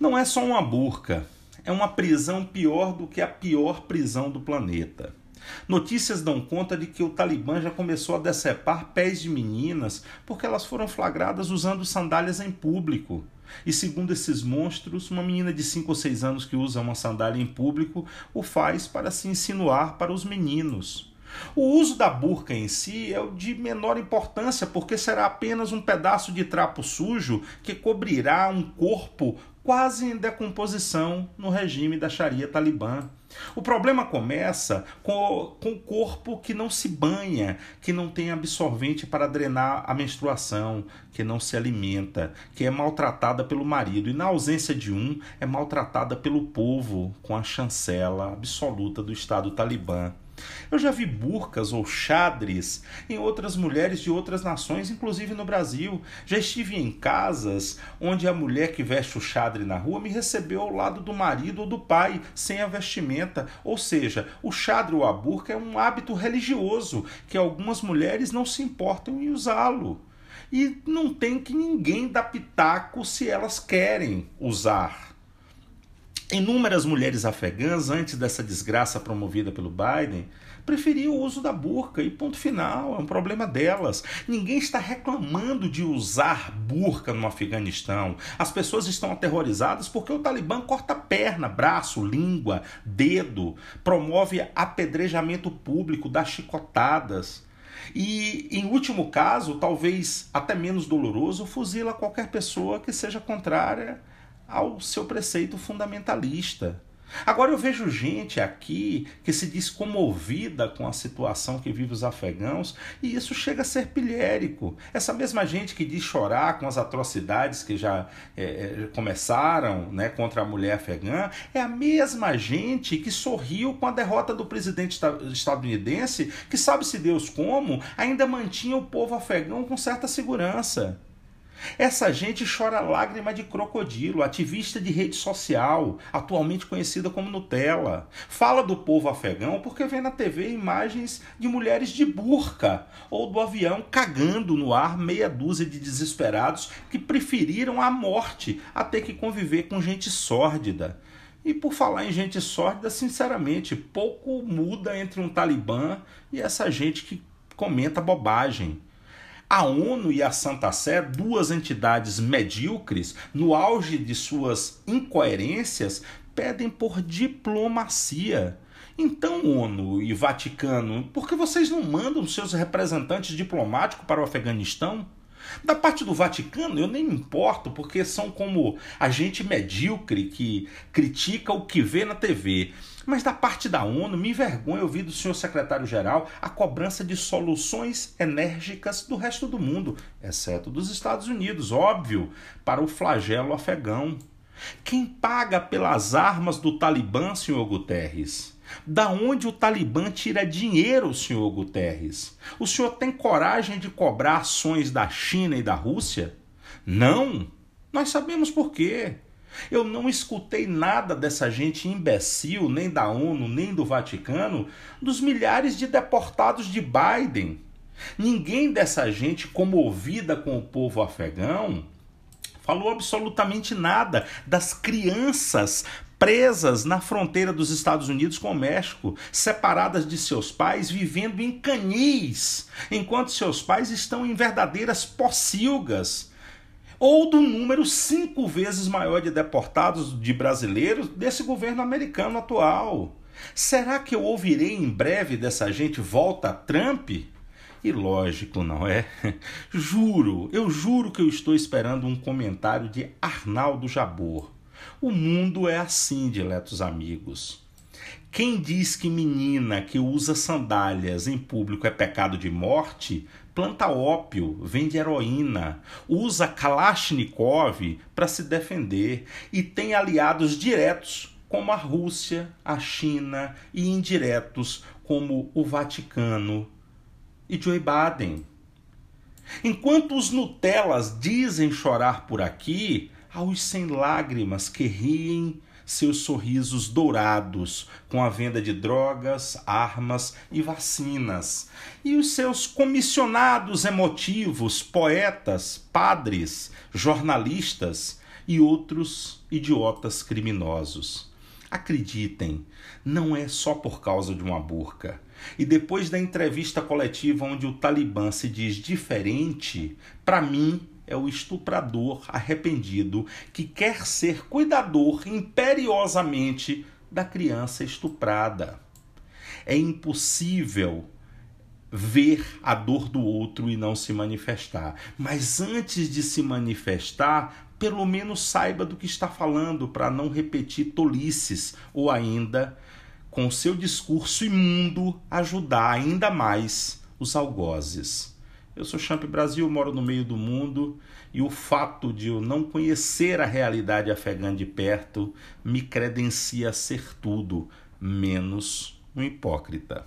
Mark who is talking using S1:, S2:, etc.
S1: Não é só uma burca, é uma prisão pior do que a pior prisão do planeta. Notícias dão conta de que o Talibã já começou a decepar pés de meninas porque elas foram flagradas usando sandálias em público. E segundo esses monstros, uma menina de 5 ou 6 anos que usa uma sandália em público o faz para se insinuar para os meninos. O uso da burca em si é o de menor importância, porque será apenas um pedaço de trapo sujo que cobrirá um corpo quase em decomposição no regime da Sharia talibã. O problema começa com, com o corpo que não se banha, que não tem absorvente para drenar a menstruação, que não se alimenta, que é maltratada pelo marido e, na ausência de um, é maltratada pelo povo com a chancela absoluta do Estado talibã. Eu já vi burcas ou xadres em outras mulheres de outras nações, inclusive no Brasil. Já estive em casas onde a mulher que veste o xadre na rua me recebeu ao lado do marido ou do pai, sem a vestimenta. Ou seja, o xadre ou a burca é um hábito religioso que algumas mulheres não se importam em usá-lo. E não tem que ninguém dar pitaco se elas querem usar. Inúmeras mulheres afegãs, antes dessa desgraça promovida pelo Biden, preferiam o uso da burca e ponto final, é um problema delas. Ninguém está reclamando de usar burca no Afeganistão. As pessoas estão aterrorizadas porque o Talibã corta perna, braço, língua, dedo, promove apedrejamento público, dá chicotadas. E, em último caso, talvez até menos doloroso, fuzila qualquer pessoa que seja contrária ao seu preceito fundamentalista. Agora eu vejo gente aqui que se diz comovida com a situação que vive os afegãos e isso chega a ser pilhérico. Essa mesma gente que diz chorar com as atrocidades que já é, começaram né, contra a mulher afegã é a mesma gente que sorriu com a derrota do presidente estadunidense que, sabe-se Deus como, ainda mantinha o povo afegão com certa segurança. Essa gente chora lágrima de crocodilo, ativista de rede social, atualmente conhecida como Nutella. Fala do povo afegão porque vê na TV imagens de mulheres de burca ou do avião cagando no ar meia dúzia de desesperados que preferiram a morte a ter que conviver com gente sórdida. E por falar em gente sórdida, sinceramente, pouco muda entre um talibã e essa gente que comenta bobagem. A ONU e a Santa Sé, duas entidades medíocres, no auge de suas incoerências, pedem por diplomacia. Então, ONU e Vaticano, por que vocês não mandam seus representantes diplomáticos para o Afeganistão? Da parte do Vaticano, eu nem me importo, porque são como a gente medíocre que critica o que vê na TV. Mas da parte da ONU, me envergonha ouvir do senhor secretário-geral a cobrança de soluções enérgicas do resto do mundo, exceto dos Estados Unidos, óbvio, para o flagelo afegão. Quem paga pelas armas do Talibã, senhor Guterres? Da onde o Talibã tira dinheiro, senhor Guterres? O senhor tem coragem de cobrar ações da China e da Rússia? Não! Nós sabemos por quê. Eu não escutei nada dessa gente imbecil, nem da ONU, nem do Vaticano, dos milhares de deportados de Biden. Ninguém dessa gente comovida com o povo afegão falou absolutamente nada das crianças presas na fronteira dos Estados Unidos com o México, separadas de seus pais, vivendo em canis, enquanto seus pais estão em verdadeiras pocilgas ou do número cinco vezes maior de deportados de brasileiros desse governo americano atual. Será que eu ouvirei em breve dessa gente volta a Trump? E lógico, não é? Juro, eu juro que eu estou esperando um comentário de Arnaldo Jabor. O mundo é assim, diletos amigos. Quem diz que menina que usa sandálias em público é pecado de morte, planta ópio, vende heroína, usa Kalashnikov para se defender e tem aliados diretos como a Rússia, a China e indiretos como o Vaticano e Joe Biden. Enquanto os Nutellas dizem chorar por aqui, há os sem lágrimas que riem seus sorrisos dourados com a venda de drogas, armas e vacinas, e os seus comissionados emotivos, poetas, padres, jornalistas e outros idiotas criminosos. Acreditem, não é só por causa de uma burca. E depois da entrevista coletiva onde o Talibã se diz diferente, para mim é o estuprador arrependido que quer ser cuidador imperiosamente da criança estuprada. É impossível ver a dor do outro e não se manifestar. Mas antes de se manifestar, pelo menos saiba do que está falando para não repetir tolices ou ainda com seu discurso imundo ajudar ainda mais os algozes. Eu sou Champ Brasil, moro no meio do mundo e o fato de eu não conhecer a realidade afegã de perto me credencia a ser tudo menos um hipócrita.